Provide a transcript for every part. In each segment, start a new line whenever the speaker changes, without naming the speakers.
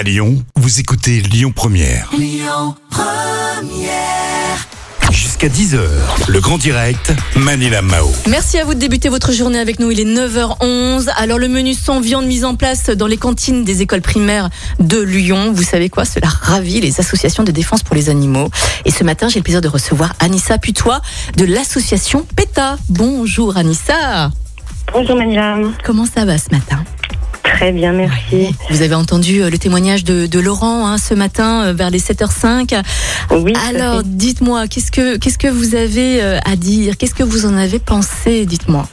À Lyon, vous écoutez Lyon Première. Jusqu'à 10h, le grand direct, Manila Mao.
Merci à vous de débuter votre journée avec nous. Il est 9h11. Alors le menu sans viande mis en place dans les cantines des écoles primaires de Lyon. Vous savez quoi? Cela ravit les associations de défense pour les animaux. Et ce matin, j'ai le plaisir de recevoir Anissa Putois de l'association PETA. Bonjour Anissa.
Bonjour Manila.
Comment ça va ce matin?
Très bien, merci.
Vous avez entendu euh, le témoignage de, de Laurent hein, ce matin euh, vers les 7h05.
Oui,
Alors, dites-moi, qu'est-ce que qu'est-ce que vous avez euh, à dire? Qu'est-ce que vous en avez pensé? Dites-moi.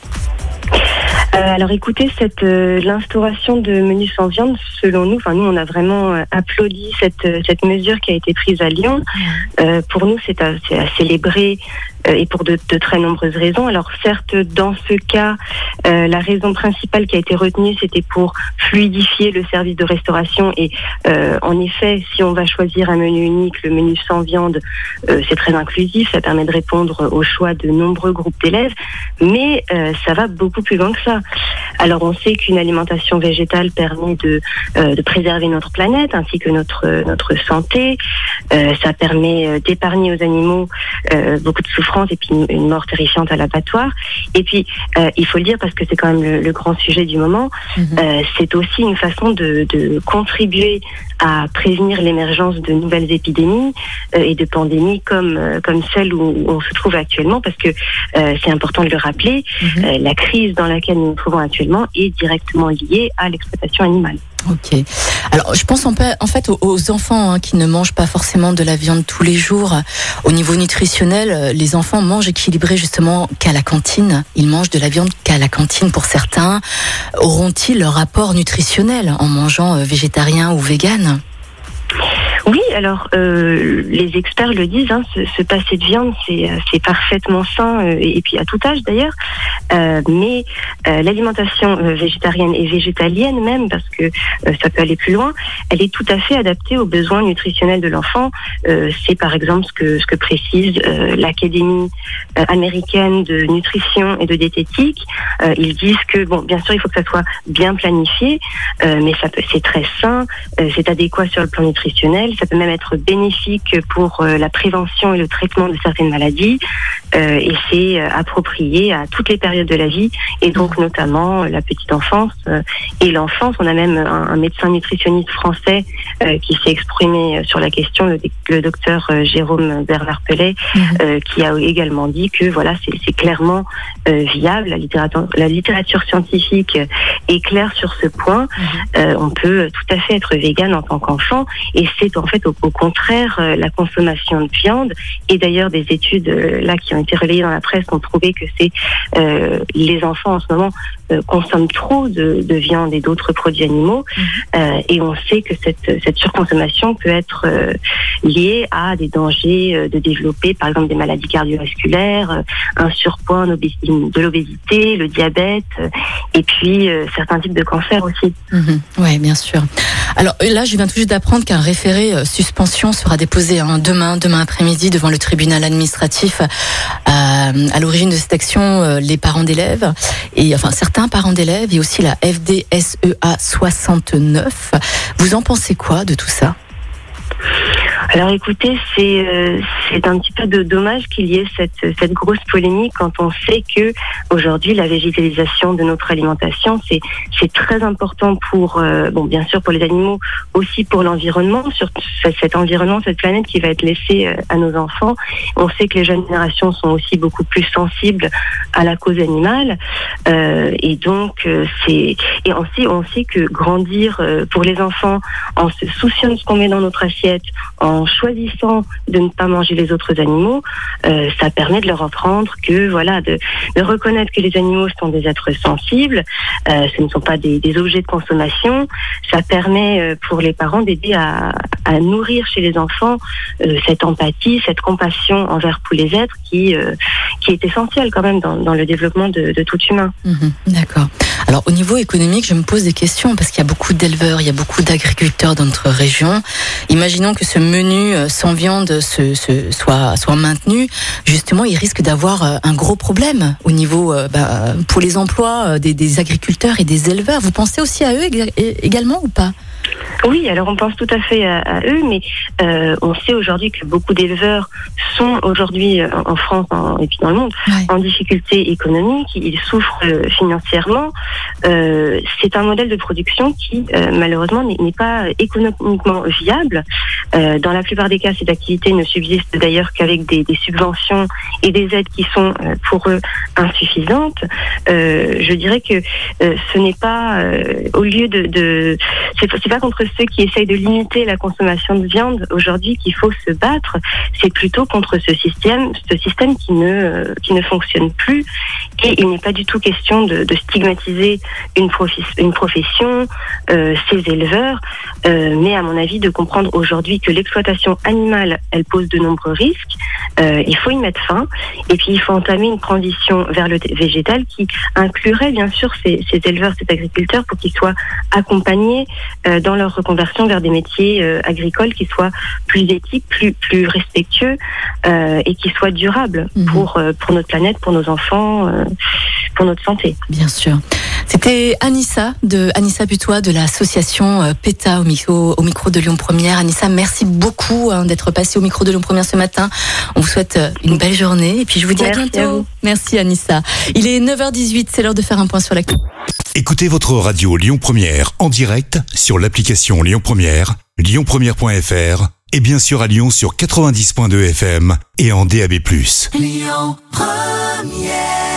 Euh, alors écoutez, cette euh, l'instauration de menus sans viande, selon nous, enfin nous on a vraiment euh, applaudi cette cette mesure qui a été prise à Lyon. Pour nous, c'est à, célébrer et pour de, de très nombreuses raisons. Alors certes, dans ce cas, euh, la raison principale qui a été retenue, c'était pour fluidifier le service de restauration. Et euh, en effet, si on va choisir un menu unique, le menu sans viande, euh, c'est très inclusif, ça permet de répondre au choix de nombreux groupes d'élèves, mais euh, ça va beaucoup plus loin que ça. Alors on sait qu'une alimentation végétale permet de, euh, de préserver notre planète ainsi que notre notre santé. Euh, ça permet euh, d'épargner aux animaux euh, beaucoup de souffrance et puis une, une mort terrifiante à l'abattoir. Et puis euh, il faut le dire parce que c'est quand même le, le grand sujet du moment. Euh, c'est aussi une façon de, de contribuer à prévenir l'émergence de nouvelles épidémies euh, et de pandémies comme euh, comme celle où on se trouve actuellement parce que euh, c'est important de le rappeler
Mhm.
euh, la crise dans laquelle nous nous trouvons actuellement est directement liée à l'exploitation animale.
Ok. Alors, je pense en, fait aux, enfants hein, qui ne mangent pas forcément de la viande tous les jours. Au niveau nutritionnel, euh, les enfants mangent équilibré justement qu'à la cantine. Ils mangent de la viande qu'à la cantine pour certains. Auront-ils leur apport nutritionnel en mangeant euh, végétarien ou vegan
Oui, alors euh, les experts le disent, hein, se, se passer de viande, c'est euh, parfaitement sain, euh, et, puis à tout âge d'ailleurs. Euh, mais euh, l'alimentation végétarienne et végétalienne même, parce que ça peut aller plus loin, elle est tout à fait adaptée aux besoins nutritionnels de l'enfant. C'est par exemple ce que, ce que précise l'Académie américaine de nutrition et de diététique. Ils disent que, bon, bien sûr, il faut que ça soit bien planifié, mais ça c'est très sain, c'est adéquat sur le plan nutritionnel, ça peut même être bénéfique pour euh, la prévention et le traitement de certaines maladies, euh, et c'est euh, approprié à toutes les périodes de la vie, et donc notamment la petite enfance et l'enfance. On a même un, un médecin nutritionniste français euh, qui s'est exprimé sur la question, le, le docteur Jérôme Bernard Pellet, euh, qui a également dit que voilà, c'est clairement viable. La littérature, la littérature scientifique est claire sur ce point. Euh, on peut tout à fait être vegan en tant qu'enfant, et c'est en fait au, au contraire euh, la consommation de viande. Et d'ailleurs, des études euh, là qui ont été relayées dans la presse ont prouvé que c'est euh, les enfants en ce moment consomment trop de, de viande et d'autres produits animaux, Euh, et on sait que cette, cette surconsommation peut être liée à des dangers de développer, par exemple, des maladies cardiovasculaires, un surpoids, de l'obésité, le diabète, et puis certains types de cancers aussi.
Oui, bien sûr. Alors là, je viens tout juste d'apprendre qu'un référé euh, suspension sera déposé hein, demain, demain après-midi, devant le tribunal administratif. Euh, à l'origine de cette action, euh, les parents d'élèves et enfin certains parents d'élèves et aussi la FDSEA 69. Vous en pensez quoi de tout ça?
Alors écoutez, c'est c'est un petit peu de dommage qu'il y ait cette, cette grosse polémique quand on sait que aujourd'hui la végétalisation de notre alimentation c'est c'est très important pour euh, bon bien sûr pour les animaux aussi pour l'environnement sur ce- cet environnement cette planète qui va être laissée euh, à nos enfants. On sait que les jeunes générations sont aussi beaucoup plus sensibles à la cause animale euh, et donc c'est et on sait que grandir pour les enfants en se souciant de ce qu'on met dans notre assiette, en choisissant de ne pas manger les autres animaux, euh, ça permet de leur apprendre que voilà, de, reconnaître que les animaux sont des êtres sensibles, euh, ce ne sont pas des, objets de consommation. Ça permet euh, pour les parents d'aider à, nourrir chez les enfants cette empathie, cette compassion envers tous les êtres qui qui est essentielle quand même dans, le développement de, tout humain.
Mhm, D'accord. Alors au niveau économique, je me pose des questions parce qu'il y a beaucoup d'éleveurs, il y a beaucoup d'agriculteurs dans notre région. Imaginons que ce menu sans viande se, se- soit, soit maintenu. Justement, il risque d'avoir euh, un gros problème au niveau euh, bah, pour les emplois euh, des, agriculteurs et des éleveurs. Vous pensez aussi à eux ég- également ou pas?
Oui, alors on pense tout à fait à, eux, mais euh, on sait aujourd'hui que beaucoup d'éleveurs sont aujourd'hui euh, en France et puis dans le monde en difficulté économique, ils souffrent euh, financièrement. c'est un modèle de production qui malheureusement n'est pas économiquement viable. dans la plupart des cas, cette activité ne subsiste d'ailleurs qu'avec des, subventions et des aides qui sont pour eux insuffisantes. je dirais que ce n'est pas au lieu de, de c'est pas contre ceux qui essayent de limiter la consommation de viande aujourd'hui qu'il faut se battre. C'est plutôt contre ce système, ce système qui ne qui ne fonctionne plus. Et il n'est pas du tout question de, de stigmatiser une, une profession, euh, ces éleveurs, euh, mais à mon avis de comprendre aujourd'hui que l'exploitation animale, elle pose de nombreux risques. Euh, il faut y mettre fin. Et puis il faut entamer une transition vers le végétal qui inclurait bien sûr ces, ces éleveurs, ces agriculteurs pour qu'ils soient accompagnés euh, dans leur reconversion vers des métiers euh, agricoles qui soient plus éthiques, plus plus respectueux euh, et qui soient durables mhm. pour pour notre planète, pour nos enfants, pour notre santé.
Bien sûr. C'était Anissa de Anissa Butois de l'association PETA au micro, au micro de Lyon Première. Anissa, merci beaucoup hein, d'être passée au micro de Lyon Première ce matin. On vous souhaite une belle journée et puis je vous dis à bientôt. merci Anissa. Il est 9h18, c'est l'heure de faire un point sur la
Écoutez votre radio Lyon Première en direct sur l'application Lyon Première, lyonpremière.fr et bien sûr à Lyon sur 90.2 FM et en DAB+. Lyon Première